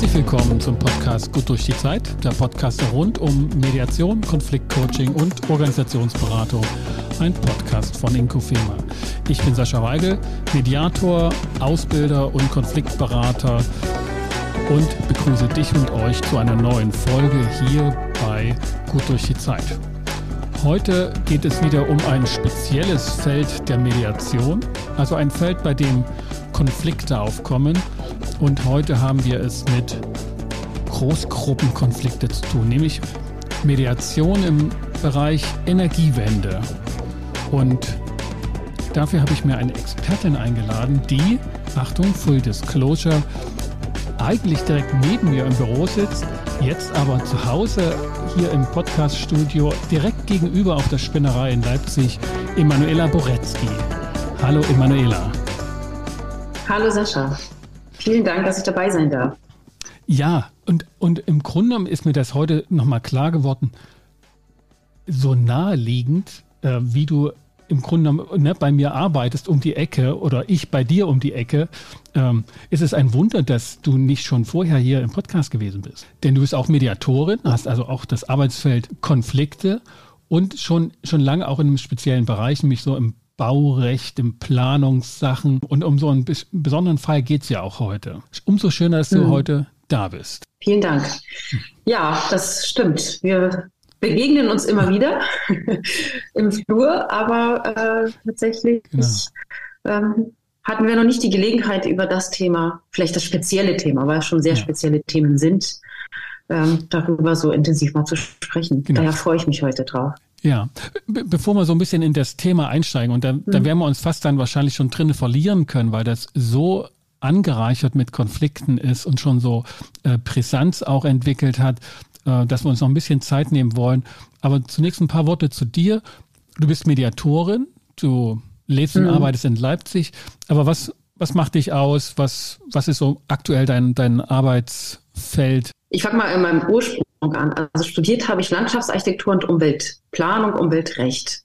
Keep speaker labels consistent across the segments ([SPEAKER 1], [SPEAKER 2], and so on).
[SPEAKER 1] Herzlich willkommen zum Podcast Gut durch die Zeit, der Podcast rund um Mediation, Konfliktcoaching und Organisationsberatung. Ein Podcast von Inkofema. Ich bin Sascha Weigel, Mediator, Ausbilder und Konfliktberater und begrüße dich und euch zu einer neuen Folge hier bei Gut durch die Zeit. Heute geht es wieder um ein spezielles Feld der Mediation, also ein Feld, bei dem Konflikte aufkommen. Und heute haben wir es mit Großgruppenkonflikte zu tun, nämlich Mediation im Bereich Energiewende. Und dafür habe ich mir eine Expertin eingeladen, die, Achtung, Full Disclosure, eigentlich direkt neben mir im Büro sitzt, jetzt aber zu Hause hier im Podcaststudio direkt gegenüber auf der Spinnerei in Leipzig, Emanuela Boretzky. Hallo Emanuela.
[SPEAKER 2] Hallo Sascha. Vielen Dank, dass ich dabei sein darf.
[SPEAKER 1] Ja, und, und im Grunde ist mir das heute nochmal klar geworden, so naheliegend, äh, wie du im Grunde ne, bei mir arbeitest um die Ecke oder ich bei dir um die Ecke, ähm, ist es ein Wunder, dass du nicht schon vorher hier im Podcast gewesen bist. Denn du bist auch Mediatorin, hast also auch das Arbeitsfeld Konflikte und schon, schon lange auch in einem speziellen Bereich, nämlich so im Baurecht, im Planungssachen. Und um so einen besonderen Fall geht es ja auch heute. Umso schöner, dass du mhm. heute da bist.
[SPEAKER 2] Vielen Dank. Ja, das stimmt. Wir begegnen uns immer wieder im Flur, aber äh, tatsächlich genau. ähm, hatten wir noch nicht die Gelegenheit, über das Thema, vielleicht das spezielle Thema, weil es schon sehr ja. spezielle Themen sind, ähm, darüber so intensiv mal zu sprechen. Genau. Daher freue ich mich heute drauf.
[SPEAKER 1] Ja, Be bevor wir so ein bisschen in das Thema einsteigen, und da, mhm. da werden wir uns fast dann wahrscheinlich schon drinnen verlieren können, weil das so angereichert mit Konflikten ist und schon so äh, Brisanz auch entwickelt hat, äh, dass wir uns noch ein bisschen Zeit nehmen wollen. Aber zunächst ein paar Worte zu dir. Du bist Mediatorin, du lebst und mhm. arbeitest in Leipzig. Aber was, was macht dich aus? Was, was ist so aktuell dein, dein Arbeitsfeld?
[SPEAKER 2] Ich fange mal in meinem Ursprung an. Also studiert habe ich Landschaftsarchitektur und Umweltplanung, Umweltrecht.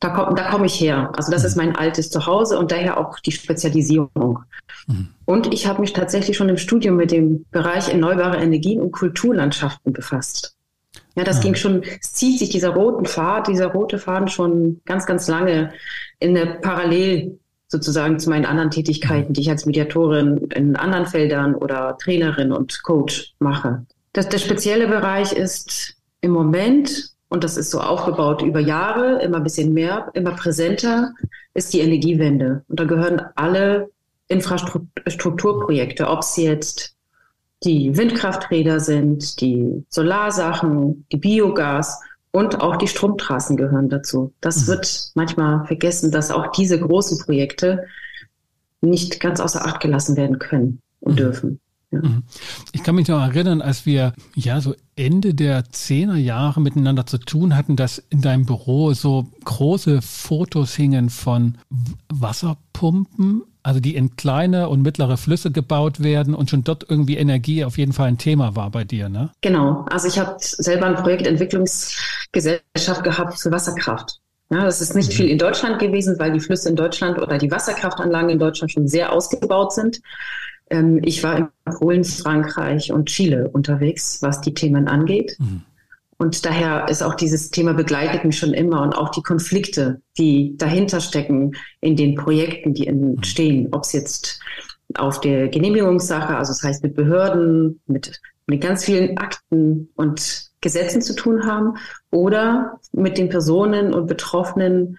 [SPEAKER 2] Da komme da komm ich her. Also das mhm. ist mein altes Zuhause und daher auch die Spezialisierung. Mhm. Und ich habe mich tatsächlich schon im Studium mit dem Bereich erneuerbare Energien und Kulturlandschaften befasst. Ja, das mhm. ging schon, es zieht sich dieser roten Faden, dieser rote Faden schon ganz, ganz lange in der Parallel sozusagen zu meinen anderen Tätigkeiten, mhm. die ich als Mediatorin in anderen Feldern oder Trainerin und Coach mache. Das, der spezielle Bereich ist im Moment und das ist so aufgebaut über Jahre, immer ein bisschen mehr, immer präsenter, ist die Energiewende. Und da gehören alle Infrastrukturprojekte, ob es jetzt die Windkrafträder sind, die Solarsachen, die Biogas und auch die Stromtrassen gehören dazu. Das mhm. wird manchmal vergessen, dass auch diese großen Projekte nicht ganz außer Acht gelassen werden können und mhm. dürfen.
[SPEAKER 1] Mhm. Ich kann mich noch erinnern, als wir ja so Ende der Zehner Jahre miteinander zu tun hatten, dass in deinem Büro so große Fotos hingen von Wasserpumpen, also die in kleine und mittlere Flüsse gebaut werden und schon dort irgendwie Energie auf jeden Fall ein Thema war bei dir, ne?
[SPEAKER 2] Genau. Also ich habe selber eine Projektentwicklungsgesellschaft gehabt für Wasserkraft. Ja, das ist nicht mhm. viel in Deutschland gewesen, weil die Flüsse in Deutschland oder die Wasserkraftanlagen in Deutschland schon sehr ausgebaut sind. Ähm, ich war in Polen, Frankreich und Chile unterwegs, was die Themen angeht. Mhm. Und daher ist auch dieses Thema begleitet mich schon immer und auch die Konflikte, die dahinter stecken in den Projekten, die entstehen, ob es jetzt auf der Genehmigungssache, also das heißt mit Behörden, mit, mit ganz vielen Akten und Gesetzen zu tun haben oder mit den Personen und Betroffenen,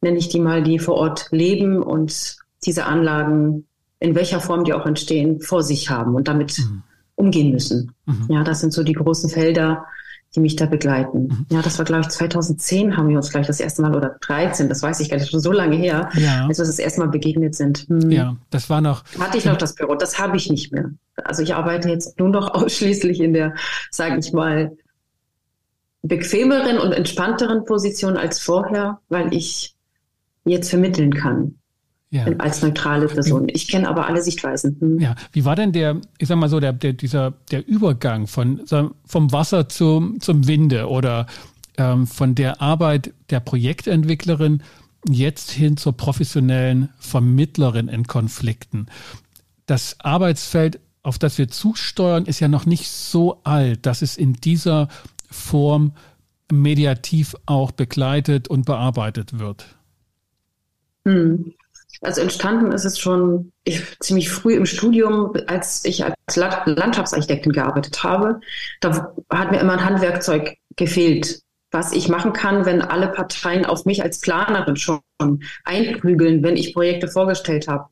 [SPEAKER 2] nenne ich die mal, die vor Ort leben und diese Anlagen in welcher Form die auch entstehen, vor sich haben und damit mhm. umgehen müssen. Mhm. Ja, das sind so die großen Felder, die mich da begleiten. Mhm. Ja, das war, glaube ich, 2010 haben wir uns gleich das erste Mal oder 13, das weiß ich gar nicht, schon so lange her, ja. als wir das erste Mal begegnet sind.
[SPEAKER 1] Hm. Ja, das war noch.
[SPEAKER 2] Hatte ich noch das Büro, das habe ich nicht mehr. Also ich arbeite jetzt nur noch ausschließlich in der, sage ich mal, bequemeren und entspannteren Position als vorher, weil ich jetzt vermitteln kann ja. als neutrale Person. Ich kenne aber alle Sichtweisen.
[SPEAKER 1] Hm. Ja, wie war denn der, ich sag mal so, der, der, dieser, der Übergang von, vom Wasser zum, zum Winde oder ähm, von der Arbeit der Projektentwicklerin jetzt hin zur professionellen Vermittlerin in Konflikten? Das Arbeitsfeld auf das wir zusteuern, ist ja noch nicht so alt, dass es in dieser Form mediativ auch begleitet und bearbeitet wird.
[SPEAKER 2] Hm. Also entstanden ist es schon ich, ziemlich früh im Studium, als ich als Landschaftsarchitektin gearbeitet habe. Da hat mir immer ein Handwerkzeug gefehlt, was ich machen kann, wenn alle Parteien auf mich als Planerin schon einprügeln, wenn ich Projekte vorgestellt habe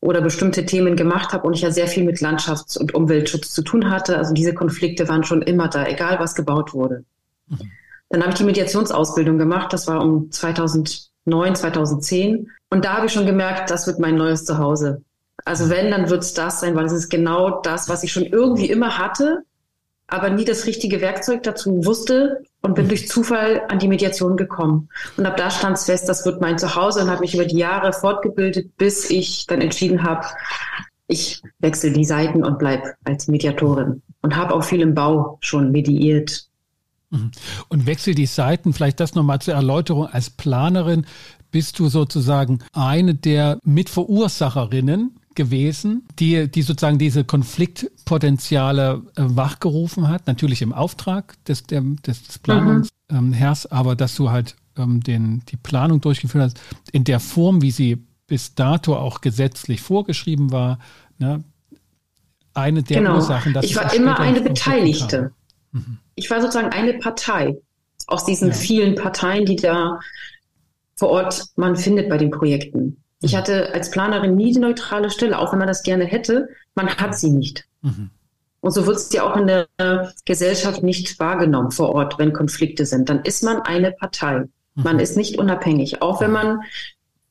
[SPEAKER 2] oder bestimmte Themen gemacht habe und ich ja sehr viel mit Landschafts- und Umweltschutz zu tun hatte. Also diese Konflikte waren schon immer da, egal was gebaut wurde. Mhm. Dann habe ich die Mediationsausbildung gemacht. Das war um 2009, 2010. Und da habe ich schon gemerkt, das wird mein neues Zuhause. Also wenn, dann wird es das sein, weil es ist genau das, was ich schon irgendwie immer hatte, aber nie das richtige Werkzeug dazu wusste und bin durch Zufall an die Mediation gekommen. Und ab da stand es fest, das wird mein Zuhause und habe mich über die Jahre fortgebildet, bis ich dann entschieden habe, ich wechsle die Seiten und bleib als Mediatorin und habe auch viel im Bau schon mediiert.
[SPEAKER 1] Mhm. Und wechsel die Seiten, vielleicht das nochmal zur Erläuterung. Als Planerin bist du sozusagen eine der Mitverursacherinnen gewesen, die, die sozusagen diese Konfliktpotenziale äh, wachgerufen hat, natürlich im Auftrag des, der, des Planungsherrs, mhm. ähm, aber dass du halt ähm, den, die Planung durchgeführt hast, in der Form, wie sie bis dato auch gesetzlich vorgeschrieben war, ne, eine der
[SPEAKER 2] genau.
[SPEAKER 1] Ursachen, dass
[SPEAKER 2] ich war immer eine Beteiligte. Mhm. Ich war sozusagen eine Partei aus diesen ja. vielen Parteien, die da vor Ort man findet bei den Projekten. Ich mhm. hatte als Planerin nie die neutrale Stelle, auch wenn man das gerne hätte. Man hat sie nicht. Mhm. Und so wird es ja auch in der Gesellschaft nicht wahrgenommen vor Ort, wenn Konflikte sind. Dann ist man eine Partei. Mhm. Man ist nicht unabhängig. Auch wenn man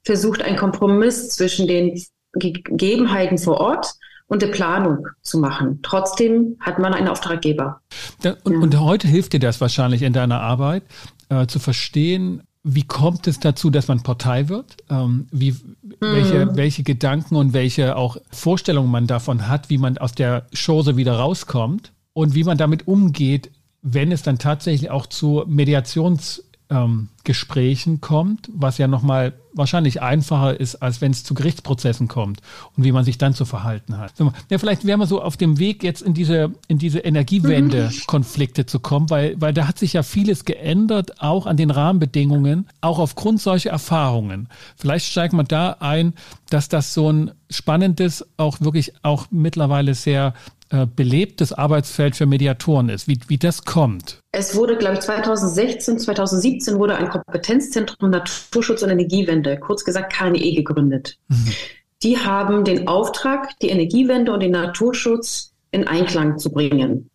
[SPEAKER 2] versucht, einen Kompromiss zwischen den Gegebenheiten vor Ort und der Planung zu machen. Trotzdem hat man einen Auftraggeber.
[SPEAKER 1] Ja, und, ja. und, heute hilft dir das wahrscheinlich in deiner Arbeit, äh, zu verstehen, wie kommt es dazu, dass man Partei wird? Ähm, wie, mhm. welche, welche Gedanken und welche auch Vorstellungen man davon hat, wie man aus der Chose wieder rauskommt und wie man damit umgeht, wenn es dann tatsächlich auch zu Mediations- ähm, Gesprächen kommt, was ja nochmal wahrscheinlich einfacher ist, als wenn es zu Gerichtsprozessen kommt und wie man sich dann zu verhalten hat. Ja, vielleicht wären wir so auf dem Weg, jetzt in diese, in diese Energiewende-Konflikte zu kommen, weil, weil da hat sich ja vieles geändert, auch an den Rahmenbedingungen, auch aufgrund solcher Erfahrungen. Vielleicht steigt man da ein, dass das so ein spannendes, auch wirklich auch mittlerweile sehr äh, belebtes Arbeitsfeld für Mediatoren ist, wie, wie das kommt.
[SPEAKER 2] Es wurde, glaube ich, 2016, 2017 wurde ein Kompetenzzentrum Naturschutz und Energiewende, kurz gesagt KNE, gegründet. Mhm. Die haben den Auftrag, die Energiewende und den Naturschutz in Einklang zu bringen.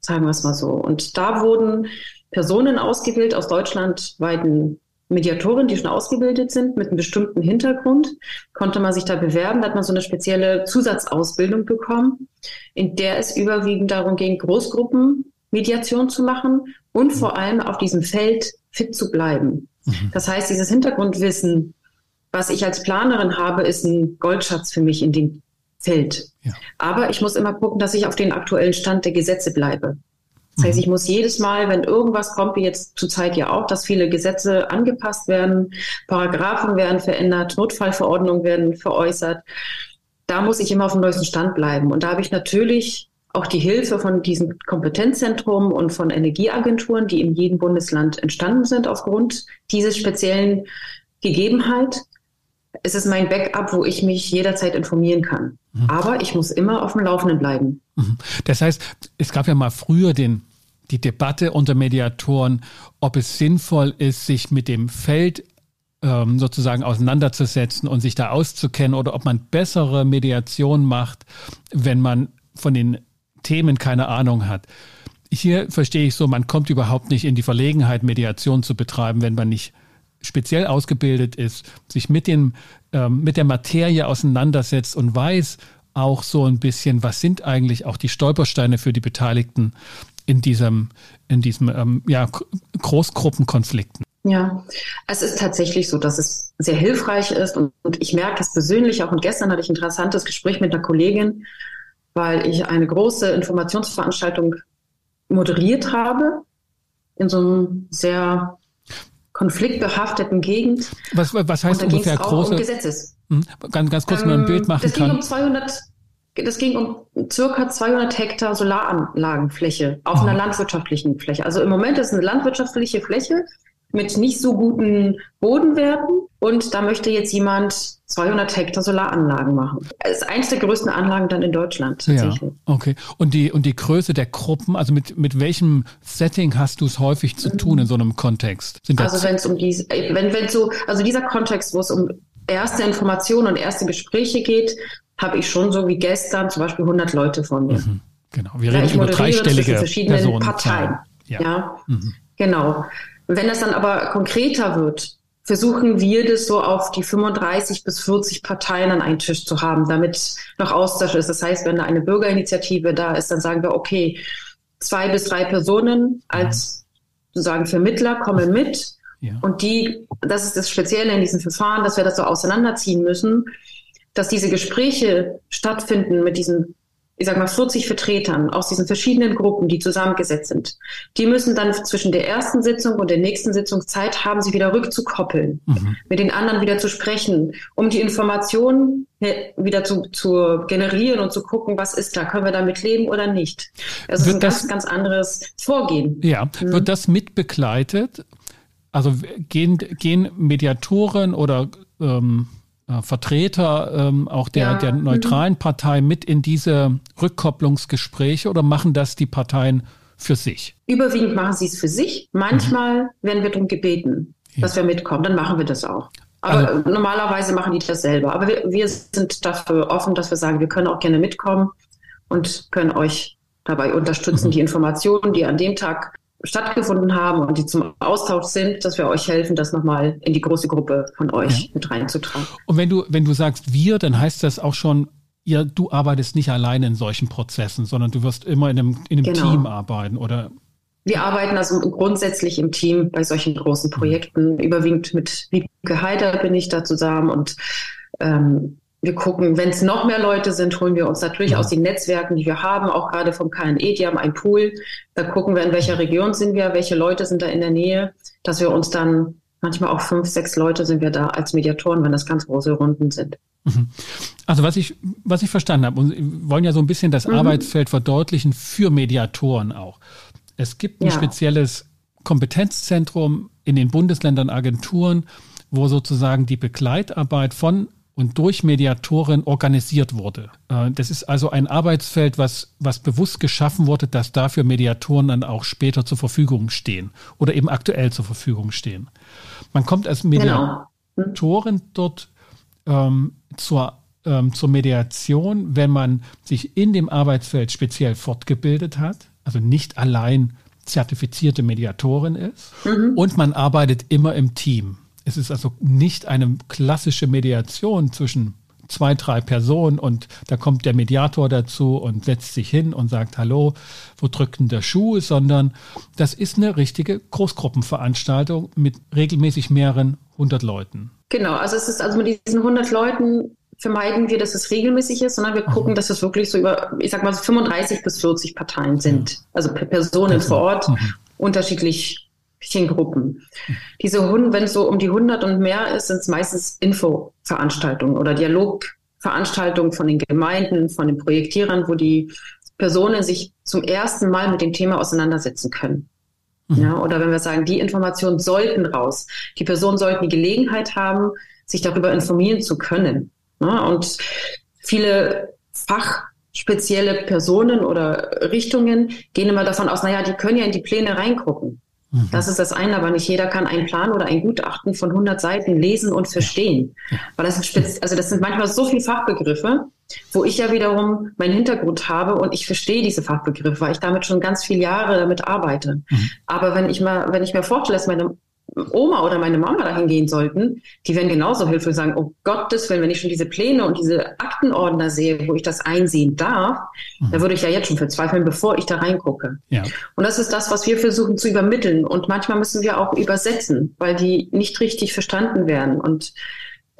[SPEAKER 2] Sagen wir es mal so. Und da wurden Personen ausgewählt aus deutschlandweiten Mediatoren, die schon ausgebildet sind mit einem bestimmten Hintergrund, konnte man sich da bewerben. Da hat man so eine spezielle Zusatzausbildung bekommen, in der es überwiegend darum ging, Großgruppenmediation zu machen und mhm. vor allem auf diesem Feld fit zu bleiben. Mhm. Das heißt, dieses Hintergrundwissen, was ich als Planerin habe, ist ein Goldschatz für mich in dem Feld. Ja. Aber ich muss immer gucken, dass ich auf den aktuellen Stand der Gesetze bleibe. Das heißt, mhm. ich muss jedes Mal, wenn irgendwas kommt, wie jetzt zurzeit ja auch, dass viele Gesetze angepasst werden, Paragraphen werden verändert, Notfallverordnungen werden veräußert, da muss ich immer auf dem neuesten Stand bleiben. Und da habe ich natürlich auch die Hilfe von diesem Kompetenzzentrum und von Energieagenturen, die in jedem Bundesland entstanden sind aufgrund dieses speziellen Gegebenheit. Es ist mein Backup, wo ich mich jederzeit informieren kann. Mhm. Aber ich muss immer auf dem Laufenden bleiben.
[SPEAKER 1] Mhm. Das heißt, es gab ja mal früher den, die Debatte unter Mediatoren, ob es sinnvoll ist, sich mit dem Feld ähm, sozusagen auseinanderzusetzen und sich da auszukennen oder ob man bessere Mediation macht, wenn man von den Themen keine Ahnung hat. Hier verstehe ich so, man kommt überhaupt nicht in die Verlegenheit, Mediation zu betreiben, wenn man nicht speziell ausgebildet ist, sich mit, dem, ähm, mit der Materie auseinandersetzt und weiß auch so ein bisschen, was sind eigentlich auch die Stolpersteine für die Beteiligten in diesem, in diesem ähm, ja, Großgruppenkonflikten.
[SPEAKER 2] Ja, es ist tatsächlich so, dass es sehr hilfreich ist und, und ich merke es persönlich auch. Und gestern hatte ich ein interessantes Gespräch mit einer Kollegin, weil ich eine große Informationsveranstaltung moderiert habe in so einem sehr konfliktbehafteten Gegend.
[SPEAKER 1] Was, was heißt ungefähr große? Um
[SPEAKER 2] Gesetzes.
[SPEAKER 1] Hm? Ganz, ganz kurz ähm, mal ein Bild machen
[SPEAKER 2] das
[SPEAKER 1] kann.
[SPEAKER 2] ging um 200, das ging um circa 200 Hektar Solaranlagenfläche auf oh. einer landwirtschaftlichen Fläche. Also im Moment ist eine landwirtschaftliche Fläche mit nicht so guten Bodenwerten und da möchte jetzt jemand 200 Hektar Solaranlagen machen. Das ist eins der größten Anlagen dann in Deutschland
[SPEAKER 1] tatsächlich. Ja, okay. Und die, und die Größe der Gruppen, also mit, mit welchem Setting hast du es häufig zu tun in so einem Kontext?
[SPEAKER 2] also wenn es um diese, wenn, wenn so, also dieser Kontext, wo es um erste Informationen und erste Gespräche geht, habe ich schon so wie gestern zum Beispiel 100 Leute von mir. Mhm,
[SPEAKER 1] genau, wir reden ja, über dreistellige verschiedenen Personen
[SPEAKER 2] Parteien. Ja, ja mhm. genau. Wenn das dann aber konkreter wird, versuchen wir das so auf die 35 bis 40 Parteien an einen Tisch zu haben, damit noch Austausch ist. Das heißt, wenn da eine Bürgerinitiative da ist, dann sagen wir, okay, zwei bis drei Personen als sozusagen Vermittler kommen mit. Ja. Und die, das ist das Spezielle in diesem Verfahren, dass wir das so auseinanderziehen müssen, dass diese Gespräche stattfinden mit diesen ich sag mal, 40 Vertretern aus diesen verschiedenen Gruppen, die zusammengesetzt sind, die müssen dann zwischen der ersten Sitzung und der nächsten Sitzung Zeit haben, sich wieder rückzukoppeln, mhm. mit den anderen wieder zu sprechen, um die Informationen wieder zu, zu generieren und zu gucken, was ist da, können wir damit leben oder nicht. Das ist ein das, ganz, ganz anderes Vorgehen.
[SPEAKER 1] Ja, mhm. wird das mitbegleitet? Also gehen, gehen Mediatoren oder ähm, äh, Vertreter ähm, auch der, ja. der mhm. neutralen Partei mit in diese Rückkopplungsgespräche oder machen das die Parteien für sich?
[SPEAKER 2] Überwiegend machen sie es für sich. Manchmal mhm. werden wir darum gebeten, ja. dass wir mitkommen. Dann machen wir das auch. Aber also, normalerweise machen die das selber. Aber wir, wir sind dafür offen, dass wir sagen, wir können auch gerne mitkommen und können euch dabei unterstützen, mhm. die Informationen, die an dem Tag stattgefunden haben und die zum Austausch sind, dass wir euch helfen, das nochmal in die große Gruppe von euch ja. mit reinzutragen.
[SPEAKER 1] Und wenn du, wenn du sagst wir, dann heißt das auch schon, ja, du arbeitest nicht alleine in solchen Prozessen, sondern du wirst immer in einem, in einem genau. Team arbeiten, oder?
[SPEAKER 2] Wir arbeiten also grundsätzlich im Team bei solchen großen. Projekten. Mhm. Überwiegend mit Wiebke Heider bin ich da zusammen und ähm, wir gucken, wenn es noch mehr Leute sind, holen wir uns natürlich ja. aus den Netzwerken, die wir haben, auch gerade vom KNE, die haben einen Pool. Da gucken wir, in welcher Region sind wir, welche Leute sind da in der Nähe, dass wir uns dann manchmal auch fünf, sechs Leute sind wir da als Mediatoren, wenn das ganz große Runden sind. Mhm.
[SPEAKER 1] Also was ich, was ich verstanden habe, und wir wollen ja so ein bisschen das mhm. Arbeitsfeld verdeutlichen für Mediatoren auch. Es gibt ein ja. spezielles Kompetenzzentrum in den Bundesländern, Agenturen, wo sozusagen die Begleitarbeit von und durch Mediatoren organisiert wurde. Äh, das ist also ein Arbeitsfeld, was, was bewusst geschaffen wurde, dass dafür Mediatoren dann auch später zur Verfügung stehen oder eben aktuell zur Verfügung stehen. Man kommt als. Mediatoren genau. dort ähm, zur, ähm, zur Mediation, wenn man sich in dem Arbeitsfeld speziell fortgebildet hat, also nicht allein zertifizierte Mediatorin ist mhm. und man arbeitet immer im Team. Es ist also nicht eine klassische Mediation zwischen zwei, drei Personen und da kommt der Mediator dazu und setzt sich hin und sagt, hallo, wo drückt denn der Schuh, sondern das ist eine richtige Großgruppenveranstaltung mit regelmäßig mehreren hundert Leuten.
[SPEAKER 2] Genau, also es ist also mit diesen hundert Leuten vermeiden wir, dass es regelmäßig ist, sondern wir gucken, mhm. dass es wirklich so über, ich sag mal, so 35 bis 40 Parteien sind, also Personen vor Ort, mhm. unterschiedlich Gruppen. Diese Hunde, wenn es so um die 100 und mehr ist, sind es meistens Infoveranstaltungen oder Dialogveranstaltungen von den Gemeinden, von den Projektierern, wo die Personen sich zum ersten Mal mit dem Thema auseinandersetzen können. Mhm. Ja, oder wenn wir sagen, die Informationen sollten raus. Die Personen sollten die Gelegenheit haben, sich darüber informieren zu können. Ja, und viele fachspezielle Personen oder Richtungen gehen immer davon aus, naja, die können ja in die Pläne reingucken. Mhm. Das ist das eine, aber nicht jeder kann einen Plan oder ein Gutachten von 100 Seiten lesen und verstehen. Weil das sind, also das sind manchmal so viele Fachbegriffe, wo ich ja wiederum meinen Hintergrund habe und ich verstehe diese Fachbegriffe, weil ich damit schon ganz viele Jahre damit arbeite. Mhm. Aber wenn ich mal, wenn ich mir vorstelle, dass meine Oma oder meine Mama dahin gehen sollten, die werden genauso hilfreich sagen, oh Gottes Willen, wenn ich schon diese Pläne und diese Aktenordner sehe, wo ich das einsehen darf, mhm. da würde ich ja jetzt schon verzweifeln, bevor ich da reingucke. Ja. Und das ist das, was wir versuchen zu übermitteln. Und manchmal müssen wir auch übersetzen, weil die nicht richtig verstanden werden. Und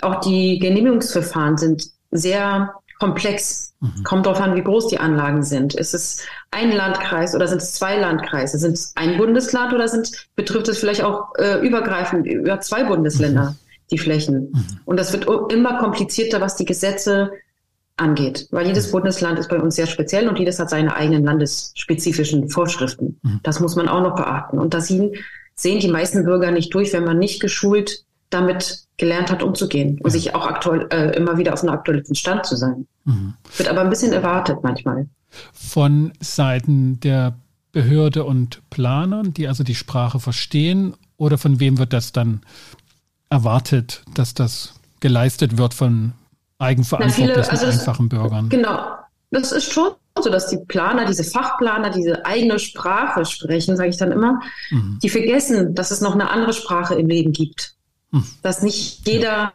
[SPEAKER 2] auch die Genehmigungsverfahren sind sehr komplex. Mhm. Kommt darauf an, wie groß die Anlagen sind. Ist es ein Landkreis oder sind es zwei Landkreise? Sind es ein Bundesland oder sind, betrifft es vielleicht auch äh, übergreifend über zwei Bundesländer, mhm. die Flächen? Mhm. Und das wird immer komplizierter, was die Gesetze angeht, weil jedes mhm. Bundesland ist bei uns sehr speziell und jedes hat seine eigenen landesspezifischen Vorschriften. Mhm. Das muss man auch noch beachten. Und da sehen, sehen die meisten Bürger nicht durch, wenn man nicht geschult damit gelernt hat, umzugehen und ja. sich auch aktuell äh, immer wieder auf einem aktuellen Stand zu sein. Mhm. Wird aber ein bisschen erwartet manchmal.
[SPEAKER 1] Von Seiten der Behörde und Planern, die also die Sprache verstehen, oder von wem wird das dann erwartet, dass das geleistet wird von eigenverantwortlichen, viele, also das, einfachen Bürgern?
[SPEAKER 2] Genau. Das ist schon so, dass die Planer, diese Fachplaner, diese eigene Sprache sprechen, sage ich dann immer, mhm. die vergessen, dass es noch eine andere Sprache im Leben gibt. Mhm. Dass nicht jeder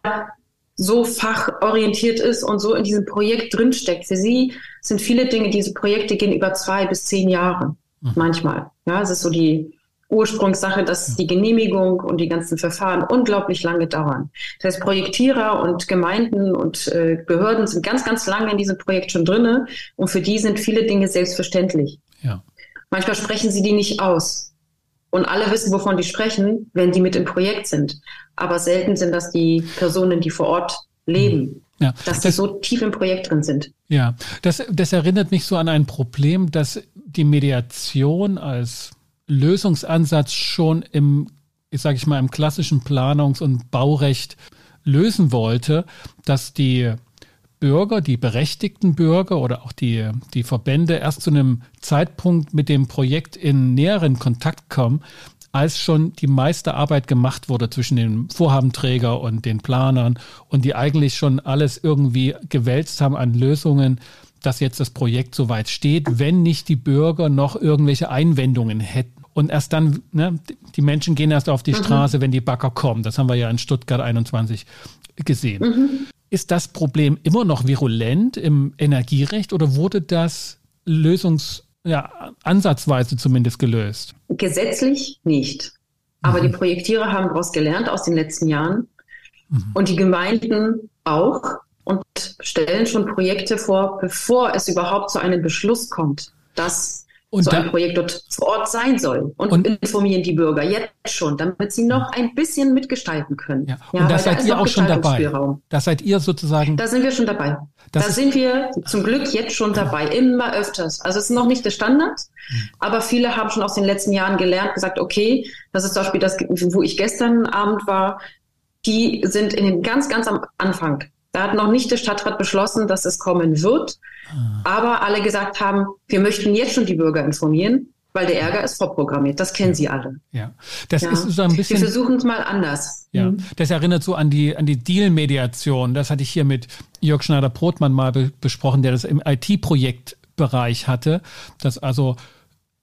[SPEAKER 2] so fachorientiert ist und so in diesem Projekt drinsteckt. Für sie sind viele Dinge, diese Projekte gehen über zwei bis zehn Jahre. Mhm. Manchmal. Ja, es ist so die Ursprungssache, dass die Genehmigung und die ganzen Verfahren unglaublich lange dauern. Das heißt, Projektierer und Gemeinden und äh, Behörden sind ganz, ganz lange in diesem Projekt schon drinne und für die sind viele Dinge selbstverständlich. Ja. Manchmal sprechen sie die nicht aus. Und alle wissen, wovon die sprechen, wenn die mit im Projekt sind. Aber selten sind das die Personen, die vor Ort leben. Mhm. Ja, dass die so tief im Projekt drin sind.
[SPEAKER 1] Ja, das, das erinnert mich so an ein Problem, dass die Mediation als Lösungsansatz schon im, ich sage ich mal, im klassischen Planungs- und Baurecht lösen wollte, dass die Bürger, die berechtigten Bürger oder auch die, die Verbände erst zu einem Zeitpunkt mit dem Projekt in näheren Kontakt kommen, als schon die meiste Arbeit gemacht wurde zwischen dem Vorhabenträger und den Planern und die eigentlich schon alles irgendwie gewälzt haben an Lösungen, dass jetzt das Projekt soweit steht, wenn nicht die Bürger noch irgendwelche Einwendungen hätten. Und erst dann, ne, die Menschen gehen erst auf die mhm. Straße, wenn die Bagger kommen. Das haben wir ja in Stuttgart 21 gesehen. Mhm. Ist das Problem immer noch virulent im Energierecht oder wurde das lösungs, ja, ansatzweise zumindest gelöst?
[SPEAKER 2] Gesetzlich nicht. Aber mhm. die Projektierer haben daraus gelernt aus den letzten Jahren mhm. und die Gemeinden auch und stellen schon Projekte vor, bevor es überhaupt zu einem Beschluss kommt, dass und so ein Projekt dort vor Ort sein soll und, und, informieren die Bürger jetzt schon, damit sie noch ein bisschen mitgestalten können.
[SPEAKER 1] Ja. Und ja, da seid ihr auch schon dabei. Da seid ihr sozusagen.
[SPEAKER 2] Da sind wir schon dabei. da sind wir zum Glück jetzt schon dabei, immer öfters. Also es ist noch nicht der Standard, hm. aber viele haben schon aus den letzten Jahren gelernt, gesagt, okay, das ist zum Beispiel das, wo ich gestern Abend war, die sind in dem ganz, ganz am Anfang. Da hat noch nicht der Stadtrat beschlossen, dass es kommen wird. Ah. Aber alle gesagt haben, wir möchten jetzt schon die Bürger informieren, weil der Ärger ist vorprogrammiert. Das kennen Sie alle.
[SPEAKER 1] Ja, das ja. ist so ein bisschen.
[SPEAKER 2] Wir versuchen es mal anders.
[SPEAKER 1] Ja, mhm. das erinnert so an die, an die Deal-Mediation. Das hatte ich hier mit Jörg Schneider-Brotmann mal be besprochen, der das im IT-Projektbereich hatte, dass also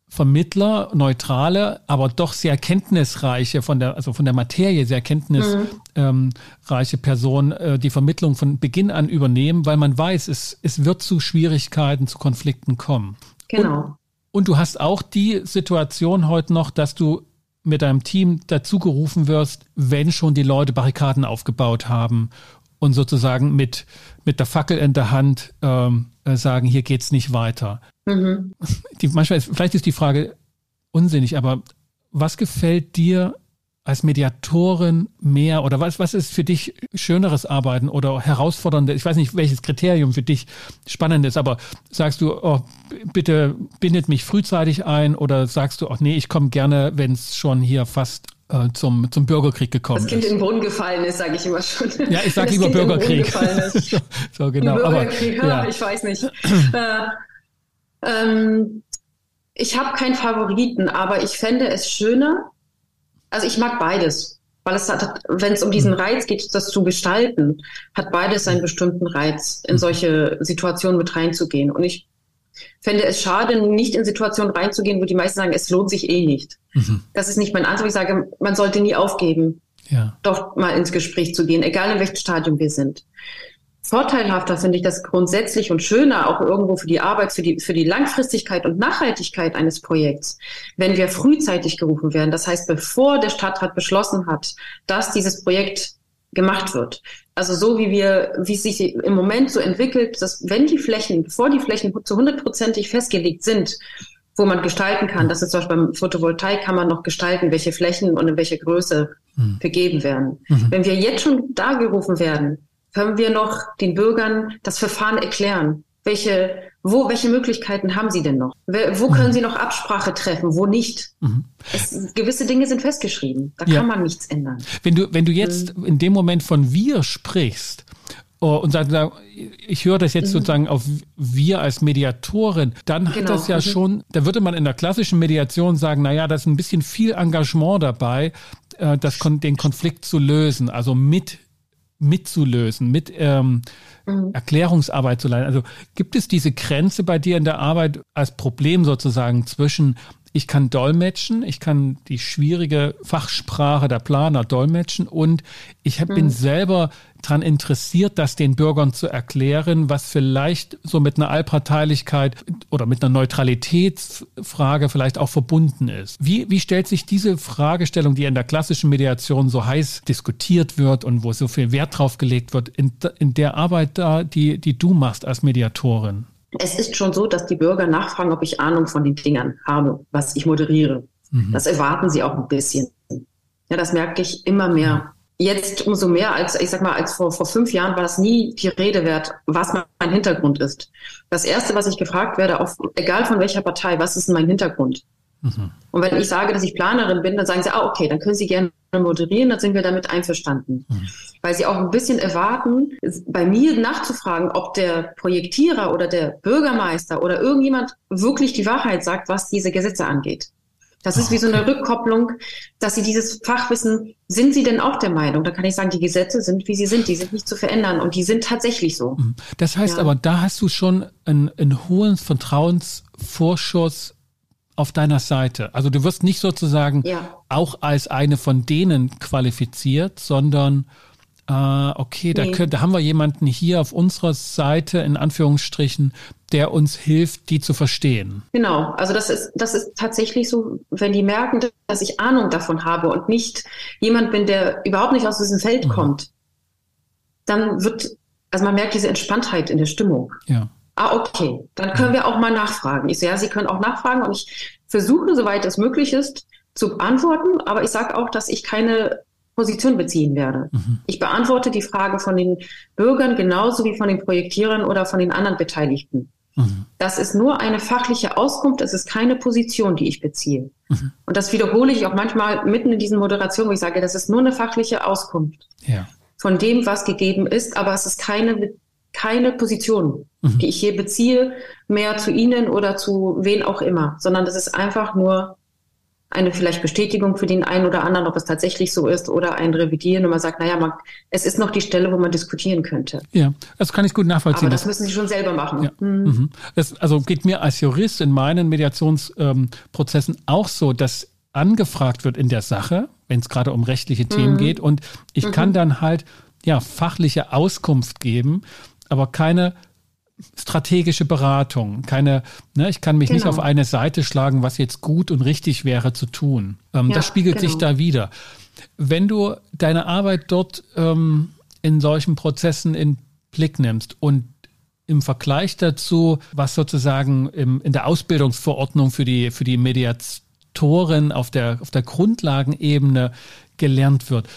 [SPEAKER 1] Vermittler, neutrale, aber doch sehr kenntnisreiche von der, also von der Materie sehr kenntnisreiche mhm. ähm, Person äh, die Vermittlung von Beginn an übernehmen, weil man weiß, es, es wird zu Schwierigkeiten, zu Konflikten kommen. Genau. Und, und du hast auch die Situation heute noch, dass du mit deinem Team dazu gerufen wirst, wenn schon die Leute Barrikaden aufgebaut haben und sozusagen mit, mit der Fackel in der Hand ähm, äh, sagen, hier geht's nicht weiter. Mhm. Die, manchmal ist, vielleicht ist die Frage unsinnig, aber was gefällt dir als Mediatorin mehr oder was, was ist für dich schöneres Arbeiten oder herausfordernde? Ich weiß nicht, welches Kriterium für dich spannend ist, aber sagst du, oh, bitte bindet mich frühzeitig ein oder sagst du, ach nee, ich komme gerne, wenn es schon hier fast äh, zum, zum Bürgerkrieg gekommen ist.
[SPEAKER 2] Das Kind ist. in den Boden gefallen ist, sage ich immer schon.
[SPEAKER 1] Ja, ich sage lieber kind Bürgerkrieg.
[SPEAKER 2] so, genau. Bürgerkrieg, aber, ja. ich weiß nicht. äh, ähm, ich habe keinen Favoriten, aber ich fände es schöner. Also ich mag beides, weil es hat, wenn es um diesen mhm. Reiz geht, das zu gestalten, hat beides einen bestimmten Reiz, in mhm. solche Situationen mit reinzugehen. Und ich fände es schade, nicht in Situationen reinzugehen, wo die meisten sagen, es lohnt sich eh nicht. Mhm. Das ist nicht mein Ansatz. Ich sage, man sollte nie aufgeben, ja. doch mal ins Gespräch zu gehen, egal in welchem Stadium wir sind. Vorteilhafter finde ich das grundsätzlich und schöner auch irgendwo für die Arbeit, für die, für die Langfristigkeit und Nachhaltigkeit eines Projekts, wenn wir frühzeitig gerufen werden. Das heißt, bevor der Stadtrat beschlossen hat, dass dieses Projekt gemacht wird. Also so wie wir, wie es sich im Moment so entwickelt, dass wenn die Flächen, bevor die Flächen zu hundertprozentig festgelegt sind, wo man gestalten kann, das ist zum Beispiel beim Photovoltaik kann man noch gestalten, welche Flächen und in welcher Größe mhm. vergeben werden. Mhm. Wenn wir jetzt schon da gerufen werden, können wir noch den Bürgern das Verfahren erklären? Welche, wo, welche Möglichkeiten haben sie denn noch? Wo können mhm. sie noch Absprache treffen, wo nicht? Mhm. Es, gewisse Dinge sind festgeschrieben. Da ja. kann man nichts ändern.
[SPEAKER 1] Wenn du, wenn du jetzt mhm. in dem Moment von wir sprichst, oh, und sagst, ich höre das jetzt mhm. sozusagen auf wir als Mediatorin, dann hat genau. das ja mhm. schon, da würde man in der klassischen Mediation sagen, naja, da ist ein bisschen viel Engagement dabei, äh, das, den Konflikt zu lösen, also mit mitzulösen, mit ähm, mhm. Erklärungsarbeit zu leiten. Also gibt es diese Grenze bei dir in der Arbeit als Problem sozusagen zwischen ich kann dolmetschen, ich kann die schwierige Fachsprache der Planer dolmetschen und ich hab, mhm. bin selber daran interessiert, das den Bürgern zu erklären, was vielleicht so mit einer Allparteilichkeit oder mit einer Neutralitätsfrage vielleicht auch verbunden ist. Wie, wie stellt sich diese Fragestellung, die in der klassischen Mediation so heiß diskutiert wird und wo so viel Wert drauf gelegt wird, in, in der Arbeit da, die, die du machst als Mediatorin?
[SPEAKER 2] Es ist schon so, dass die Bürger nachfragen, ob ich Ahnung von den Dingern habe, was ich moderiere. Mhm. Das erwarten sie auch ein bisschen. Ja, das merke ich immer mehr. Jetzt umso mehr als, ich sag mal, als vor, vor fünf Jahren war das nie die Rede wert, was mein Hintergrund ist. Das erste, was ich gefragt werde, auf, egal von welcher Partei, was ist mein Hintergrund? Mhm. Und wenn ich sage, dass ich Planerin bin, dann sagen sie, ah, okay, dann können Sie gerne moderieren, dann sind wir damit einverstanden. Mhm. Weil sie auch ein bisschen erwarten, bei mir nachzufragen, ob der Projektierer oder der Bürgermeister oder irgendjemand wirklich die Wahrheit sagt, was diese Gesetze angeht. Das ist wie so eine Rückkopplung, dass sie dieses Fachwissen, sind sie denn auch der Meinung? Da kann ich sagen, die Gesetze sind, wie sie sind, die sind nicht zu verändern und die sind tatsächlich so. Mhm.
[SPEAKER 1] Das heißt ja. aber, da hast du schon einen, einen hohen Vertrauensvorschuss auf deiner Seite. Also du wirst nicht sozusagen ja. auch als eine von denen qualifiziert, sondern äh, okay, nee. da, können, da haben wir jemanden hier auf unserer Seite in Anführungsstrichen, der uns hilft, die zu verstehen.
[SPEAKER 2] Genau, also das ist, das ist tatsächlich so, wenn die merken, dass ich Ahnung davon habe und nicht jemand bin, der überhaupt nicht aus diesem Feld mhm. kommt, dann wird, also man merkt diese Entspanntheit in der Stimmung.
[SPEAKER 1] Ja.
[SPEAKER 2] Ah, okay. Dann können wir auch mal nachfragen. Ich so, ja, Sie können auch nachfragen und ich versuche, soweit es möglich ist, zu beantworten, aber ich sage auch, dass ich keine Position beziehen werde. Mhm. Ich beantworte die Frage von den Bürgern genauso wie von den Projektierern oder von den anderen Beteiligten. Mhm. Das ist nur eine fachliche Auskunft, es ist keine Position, die ich beziehe. Mhm. Und das wiederhole ich auch manchmal mitten in diesen Moderationen, wo ich sage, das ist nur eine fachliche Auskunft
[SPEAKER 1] ja.
[SPEAKER 2] von dem, was gegeben ist, aber es ist keine keine Position, mhm. die ich hier beziehe, mehr zu Ihnen oder zu wen auch immer, sondern das ist einfach nur eine vielleicht Bestätigung für den einen oder anderen, ob es tatsächlich so ist oder ein Revidieren und man sagt, naja, man, es ist noch die Stelle, wo man diskutieren könnte.
[SPEAKER 1] Ja, das kann ich gut nachvollziehen. Aber
[SPEAKER 2] das, das müssen Sie schon selber machen.
[SPEAKER 1] Ja. Mhm. mhm. Das, also geht mir als Jurist in meinen Mediationsprozessen ähm, auch so, dass angefragt wird in der Sache, wenn es gerade um rechtliche Themen mhm. geht und ich mhm. kann dann halt ja fachliche Auskunft geben aber keine strategische Beratung, keine, ne, ich kann mich genau. nicht auf eine Seite schlagen, was jetzt gut und richtig wäre zu tun. Ähm, ja, das spiegelt genau. sich da wieder. Wenn du deine Arbeit dort ähm, in solchen Prozessen in Blick nimmst und im Vergleich dazu, was sozusagen im, in der Ausbildungsverordnung für die, für die Mediatoren auf der, auf der Grundlagenebene gelernt wird,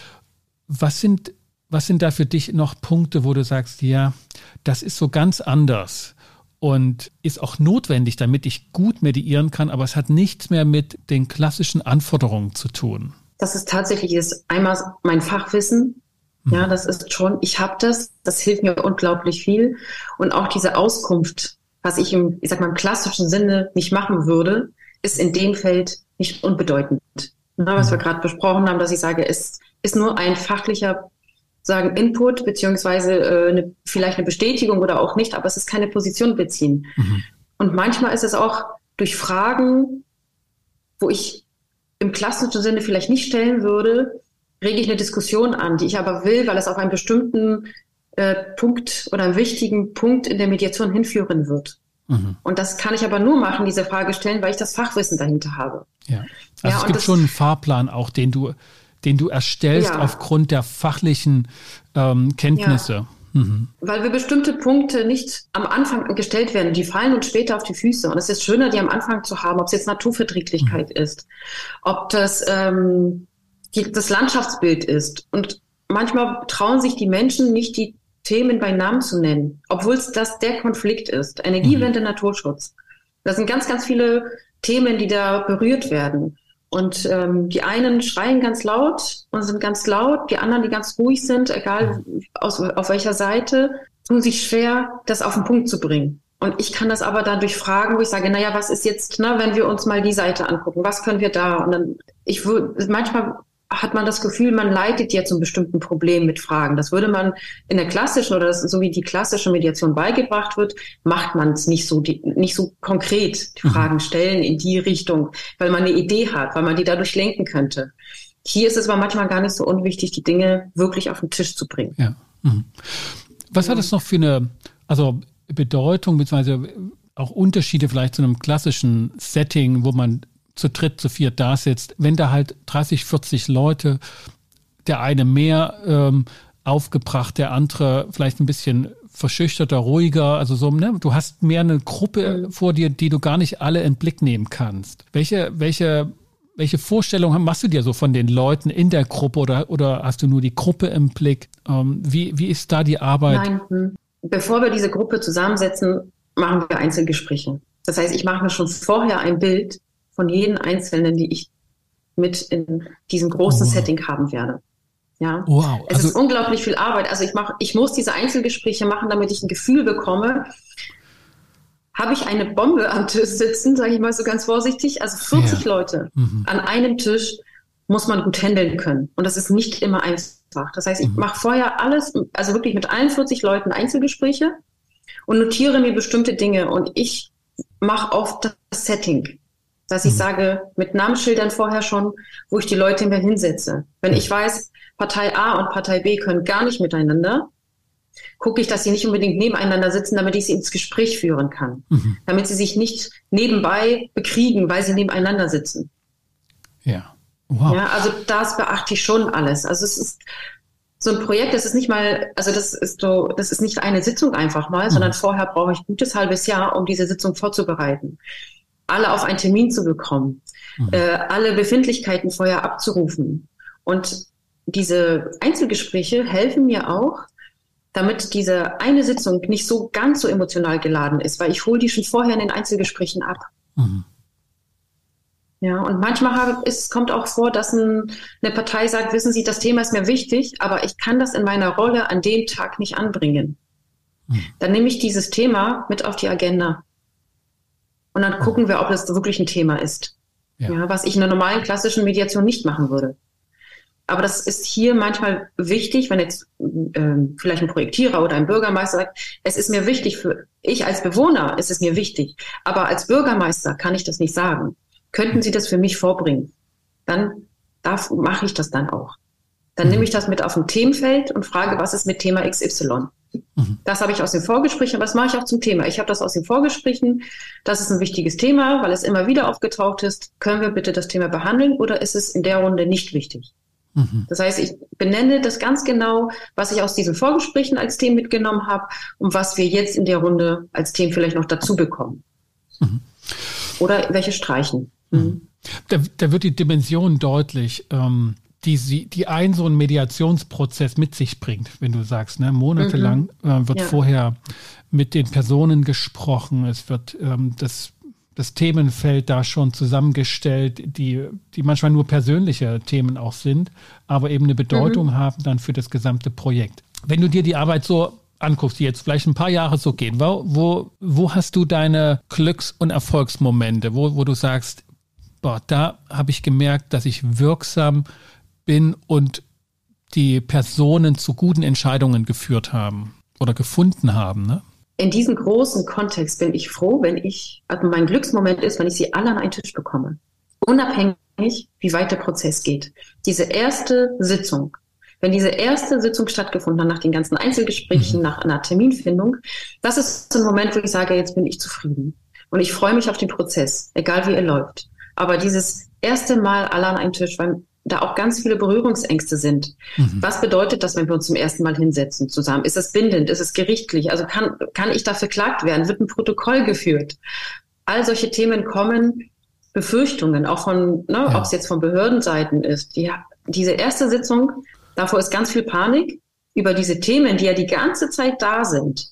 [SPEAKER 1] was sind was sind da für dich noch Punkte, wo du sagst, ja, das ist so ganz anders und ist auch notwendig, damit ich gut mediieren kann, aber es hat nichts mehr mit den klassischen Anforderungen zu tun?
[SPEAKER 2] Das ist tatsächlich ist einmal mein Fachwissen. Mhm. Ja, das ist schon, ich habe das, das hilft mir unglaublich viel. Und auch diese Auskunft, was ich im, ich sag mal, im klassischen Sinne nicht machen würde, ist in dem Feld nicht unbedeutend. Na, was mhm. wir gerade besprochen haben, dass ich sage, es ist nur ein fachlicher sagen Input beziehungsweise äh, eine, vielleicht eine Bestätigung oder auch nicht, aber es ist keine Position beziehen. Mhm. Und manchmal ist es auch durch Fragen, wo ich im klassischen Sinne vielleicht nicht stellen würde, rege ich eine Diskussion an, die ich aber will, weil es auf einen bestimmten äh, Punkt oder einen wichtigen Punkt in der Mediation hinführen wird. Mhm. Und das kann ich aber nur machen, diese Frage stellen, weil ich das Fachwissen dahinter habe.
[SPEAKER 1] Ja, also ja, es gibt schon einen Fahrplan auch, den du den du erstellst ja. aufgrund der fachlichen ähm, Kenntnisse. Ja.
[SPEAKER 2] Mhm. Weil wir bestimmte Punkte nicht am Anfang gestellt werden, die fallen uns später auf die Füße. Und es ist schöner, die am Anfang zu haben, ob es jetzt Naturverträglichkeit mhm. ist, ob das ähm, die, das Landschaftsbild ist. Und manchmal trauen sich die Menschen nicht, die Themen bei Namen zu nennen, obwohl es das der Konflikt ist. Energiewende, mhm. Naturschutz. Da sind ganz, ganz viele Themen, die da berührt werden. Und ähm, die einen schreien ganz laut und sind ganz laut, die anderen, die ganz ruhig sind, egal aus, auf welcher Seite, tun sich schwer, das auf den Punkt zu bringen. Und ich kann das aber dadurch fragen, wo ich sage, naja, was ist jetzt, ne, wenn wir uns mal die Seite angucken, was können wir da? Und dann, ich würde, manchmal hat man das Gefühl, man leitet jetzt ein bestimmten Problem mit Fragen. Das würde man in der klassischen oder das, so wie die klassische Mediation beigebracht wird, macht man es nicht so, die, nicht so konkret, die mhm. Fragen stellen in die Richtung, weil man eine Idee hat, weil man die dadurch lenken könnte. Hier ist es aber manchmal gar nicht so unwichtig, die Dinge wirklich auf den Tisch zu bringen.
[SPEAKER 1] Ja. Mhm. Was hat es noch für eine, also Bedeutung, beziehungsweise auch Unterschiede vielleicht zu einem klassischen Setting, wo man zu dritt, zu viert da sitzt, wenn da halt 30, 40 Leute, der eine mehr ähm, aufgebracht, der andere vielleicht ein bisschen verschüchterter, ruhiger, also so, ne? Du hast mehr eine Gruppe vor dir, die du gar nicht alle in Blick nehmen kannst. Welche, welche, welche Vorstellung machst du dir so von den Leuten in der Gruppe oder, oder hast du nur die Gruppe im Blick? Ähm, wie, wie ist da die Arbeit?
[SPEAKER 2] Nein, hm. bevor wir diese Gruppe zusammensetzen, machen wir Einzelgespräche. Das heißt, ich mache mir schon vorher ein Bild, von jedem Einzelnen, die ich mit in diesem großen wow. Setting haben werde. Ja, wow. es also, ist unglaublich viel Arbeit. Also ich mache, ich muss diese Einzelgespräche machen, damit ich ein Gefühl bekomme. Habe ich eine Bombe am Tisch sitzen, sage ich mal so ganz vorsichtig. Also 40 ja. Leute mhm. an einem Tisch muss man gut handeln können. Und das ist nicht immer einfach. Das heißt, ich mhm. mache vorher alles, also wirklich mit allen 40 Leuten Einzelgespräche und notiere mir bestimmte Dinge. Und ich mache oft das Setting dass ich mhm. sage, mit Namensschildern vorher schon, wo ich die Leute mir hinsetze. Wenn ich weiß, Partei A und Partei B können gar nicht miteinander, gucke ich, dass sie nicht unbedingt nebeneinander sitzen, damit ich sie ins Gespräch führen kann. Mhm. Damit sie sich nicht nebenbei bekriegen, weil sie nebeneinander sitzen.
[SPEAKER 1] Ja.
[SPEAKER 2] Wow. Ja, also das beachte ich schon alles. Also es ist so ein Projekt, das ist nicht mal, also das ist so, das ist nicht eine Sitzung einfach mal, mhm. sondern vorher brauche ich ein gutes halbes Jahr, um diese Sitzung vorzubereiten alle auf einen Termin zu bekommen, mhm. äh, alle Befindlichkeiten vorher abzurufen. Und diese Einzelgespräche helfen mir auch, damit diese eine Sitzung nicht so ganz so emotional geladen ist, weil ich hole die schon vorher in den Einzelgesprächen ab. Mhm. Ja, und manchmal es kommt auch vor, dass ein, eine Partei sagt, wissen Sie, das Thema ist mir wichtig, aber ich kann das in meiner Rolle an dem Tag nicht anbringen. Mhm. Dann nehme ich dieses Thema mit auf die Agenda. Und dann gucken wir, ob das wirklich ein Thema ist. Ja. ja. was ich in einer normalen klassischen Mediation nicht machen würde. Aber das ist hier manchmal wichtig, wenn jetzt äh, vielleicht ein Projektierer oder ein Bürgermeister sagt, es ist mir wichtig für, ich als Bewohner ist es mir wichtig, aber als Bürgermeister kann ich das nicht sagen. Könnten Sie das für mich vorbringen? Dann darf, mache ich das dann auch. Dann mhm. nehme ich das mit auf ein Themenfeld und frage, was ist mit Thema XY? Mhm. Das habe ich aus den Vorgesprächen, aber das mache ich auch zum Thema. Ich habe das aus den Vorgesprächen. Das ist ein wichtiges Thema, weil es immer wieder aufgetaucht ist. Können wir bitte das Thema behandeln oder ist es in der Runde nicht wichtig? Mhm. Das heißt, ich benenne das ganz genau, was ich aus diesen Vorgesprächen als Themen mitgenommen habe und was wir jetzt in der Runde als Themen vielleicht noch dazu bekommen. Mhm. Oder welche streichen.
[SPEAKER 1] Mhm. Da, da, wird die Dimension deutlich. Ähm die, die ein so ein Mediationsprozess mit sich bringt, wenn du sagst, ne, monatelang mhm. äh, wird ja. vorher mit den Personen gesprochen, es wird ähm, das, das Themenfeld da schon zusammengestellt, die, die manchmal nur persönliche Themen auch sind, aber eben eine Bedeutung mhm. haben dann für das gesamte Projekt. Wenn du dir die Arbeit so anguckst, die jetzt vielleicht ein paar Jahre so gehen, wo, wo, wo hast du deine Glücks- und Erfolgsmomente, wo, wo du sagst, boah, da habe ich gemerkt, dass ich wirksam bin und die Personen zu guten Entscheidungen geführt haben oder gefunden haben. Ne?
[SPEAKER 2] In diesem großen Kontext bin ich froh, wenn ich, also mein Glücksmoment ist, wenn ich sie alle an einen Tisch bekomme. Unabhängig, wie weit der Prozess geht. Diese erste Sitzung, wenn diese erste Sitzung stattgefunden hat, nach den ganzen Einzelgesprächen, mhm. nach einer Terminfindung, das ist ein Moment, wo ich sage, jetzt bin ich zufrieden. Und ich freue mich auf den Prozess, egal wie er läuft. Aber dieses erste Mal alle an einen Tisch, weil da auch ganz viele Berührungsängste sind. Mhm. Was bedeutet das, wenn wir uns zum ersten Mal hinsetzen zusammen? Ist es bindend? Ist es gerichtlich? Also kann, kann ich da verklagt werden? Wird ein Protokoll geführt? All solche Themen kommen, Befürchtungen, auch von, ne, ja. ob es jetzt von Behördenseiten ist. Die, diese erste Sitzung, davor ist ganz viel Panik. über diese Themen, die ja die ganze Zeit da sind,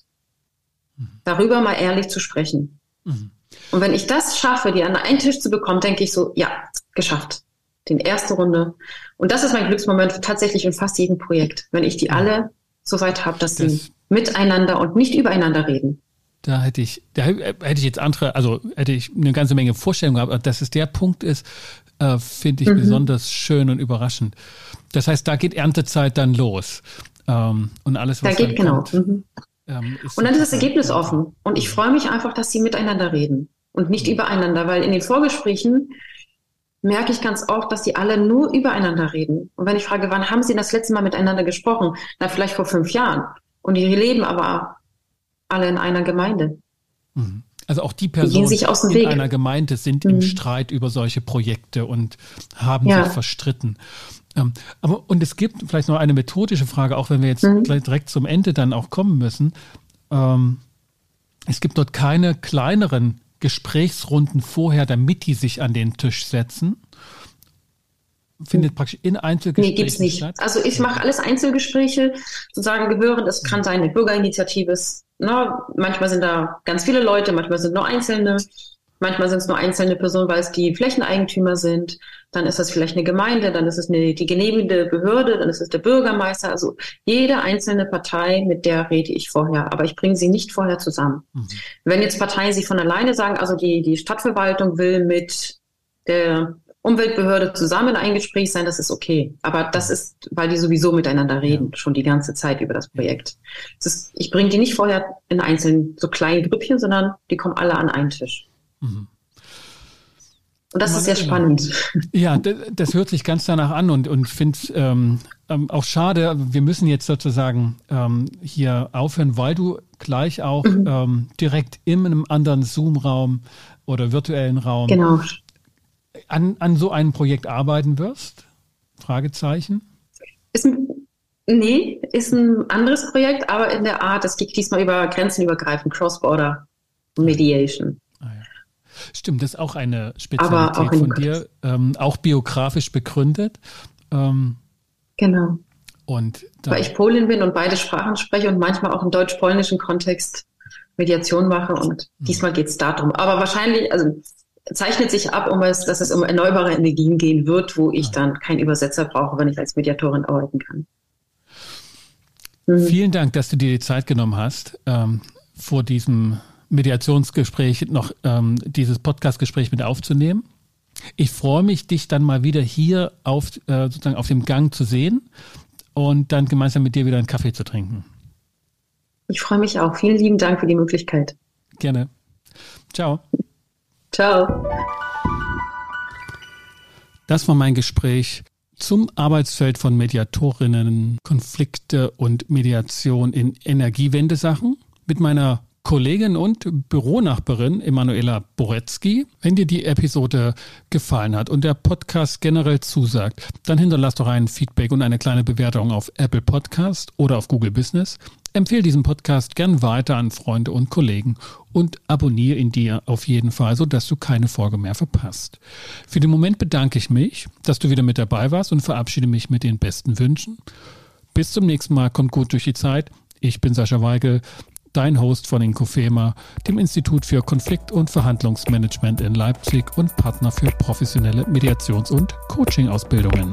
[SPEAKER 2] mhm. darüber mal ehrlich zu sprechen. Mhm. Und wenn ich das schaffe, die an einen Tisch zu bekommen, denke ich so, ja, geschafft. Den erste Runde. Und das ist mein Glücksmoment tatsächlich in fast jedem Projekt, wenn ich die alle so weit habe, dass das, sie miteinander und nicht übereinander reden.
[SPEAKER 1] Da hätte ich, da hätte ich jetzt andere, also hätte ich eine ganze Menge Vorstellungen gehabt, dass es der Punkt ist, äh, finde ich mhm. besonders schön und überraschend. Das heißt, da geht Erntezeit dann los. Ähm, und alles,
[SPEAKER 2] was da geht, genau. Kommt, mhm. ähm, und dann ist das Ergebnis offen. Und ich freue mich einfach, dass sie miteinander reden und nicht mhm. übereinander, weil in den Vorgesprächen merke ich ganz oft, dass die alle nur übereinander reden. Und wenn ich frage, wann haben sie das letzte Mal miteinander gesprochen? Na, vielleicht vor fünf Jahren. Und die leben aber alle in einer Gemeinde.
[SPEAKER 1] Mhm. Also auch die Personen die in Weg. einer Gemeinde sind mhm. im Streit über solche Projekte und haben ja. sich verstritten. Ähm, aber, und es gibt vielleicht noch eine methodische Frage, auch wenn wir jetzt mhm. direkt zum Ende dann auch kommen müssen. Ähm, es gibt dort keine kleineren Gesprächsrunden vorher, damit die sich an den Tisch setzen. Findet praktisch in Einzelgesprächen
[SPEAKER 2] Nee, gibt es nicht. Statt? Also ich mache alles Einzelgespräche, sozusagen gehören. Das kann sein eine Bürgerinitiative. Na, manchmal sind da ganz viele Leute, manchmal sind nur Einzelne. Manchmal sind es nur einzelne Personen, weil es die Flächeneigentümer sind. Dann ist das vielleicht eine Gemeinde, dann ist es eine, die genehmigende Behörde, dann ist es der Bürgermeister. Also jede einzelne Partei, mit der rede ich vorher. Aber ich bringe sie nicht vorher zusammen. Mhm. Wenn jetzt Parteien sich von alleine sagen, also die, die Stadtverwaltung will mit der Umweltbehörde zusammen ein Gespräch sein, das ist okay. Aber das ist, weil die sowieso miteinander reden, schon die ganze Zeit über das Projekt. Das ist, ich bringe die nicht vorher in einzelnen, so kleinen Grüppchen, sondern die kommen alle an einen Tisch. Mhm. Und das Man, ist sehr spannend.
[SPEAKER 1] Ja, das, hört sich ganz danach an und, und finde es ähm, ähm, auch schade, wir müssen jetzt sozusagen ähm, hier aufhören, weil du gleich auch mhm. ähm, direkt in einem anderen Zoom-Raum oder virtuellen Raum
[SPEAKER 2] genau.
[SPEAKER 1] an, an so einem Projekt arbeiten wirst? Fragezeichen.
[SPEAKER 2] Ist ein, nee, ist ein anderes Projekt, aber in der Art, es geht diesmal über grenzenübergreifend, Cross-Border Mediation.
[SPEAKER 1] Stimmt, das ist auch eine Spezialität auch von dir, ähm, auch biografisch begründet. Ähm,
[SPEAKER 2] genau.
[SPEAKER 1] Und
[SPEAKER 2] Weil ich Polin bin und beide Sprachen spreche und manchmal auch im deutsch-polnischen Kontext Mediation mache und hm. diesmal geht es darum. Aber wahrscheinlich, also zeichnet sich ab, um es, dass es um erneuerbare Energien gehen wird, wo ich dann keinen Übersetzer brauche, wenn ich als Mediatorin arbeiten kann.
[SPEAKER 1] Mhm. Vielen Dank, dass du dir die Zeit genommen hast, ähm, vor diesem Mediationsgespräch noch ähm, dieses Podcastgespräch mit aufzunehmen. Ich freue mich, dich dann mal wieder hier auf, äh, sozusagen auf dem Gang zu sehen und dann gemeinsam mit dir wieder einen Kaffee zu trinken.
[SPEAKER 2] Ich freue mich auch. Vielen lieben Dank für die Möglichkeit.
[SPEAKER 1] Gerne. Ciao.
[SPEAKER 2] Ciao.
[SPEAKER 1] Das war mein Gespräch zum Arbeitsfeld von Mediatorinnen, Konflikte und Mediation in Energiewendesachen mit meiner Kollegin und Büronachbarin Emanuela Boretzky. Wenn dir die Episode gefallen hat und der Podcast generell zusagt, dann hinterlass doch ein Feedback und eine kleine Bewertung auf Apple Podcast oder auf Google Business. Empfehle diesen Podcast gern weiter an Freunde und Kollegen und abonniere ihn dir auf jeden Fall, sodass du keine Folge mehr verpasst. Für den Moment bedanke ich mich, dass du wieder mit dabei warst und verabschiede mich mit den besten Wünschen. Bis zum nächsten Mal, kommt gut durch die Zeit. Ich bin Sascha Weigel dein Host von Inkofema, dem Institut für Konflikt- und Verhandlungsmanagement in Leipzig und Partner für professionelle Mediations- und Coaching-Ausbildungen.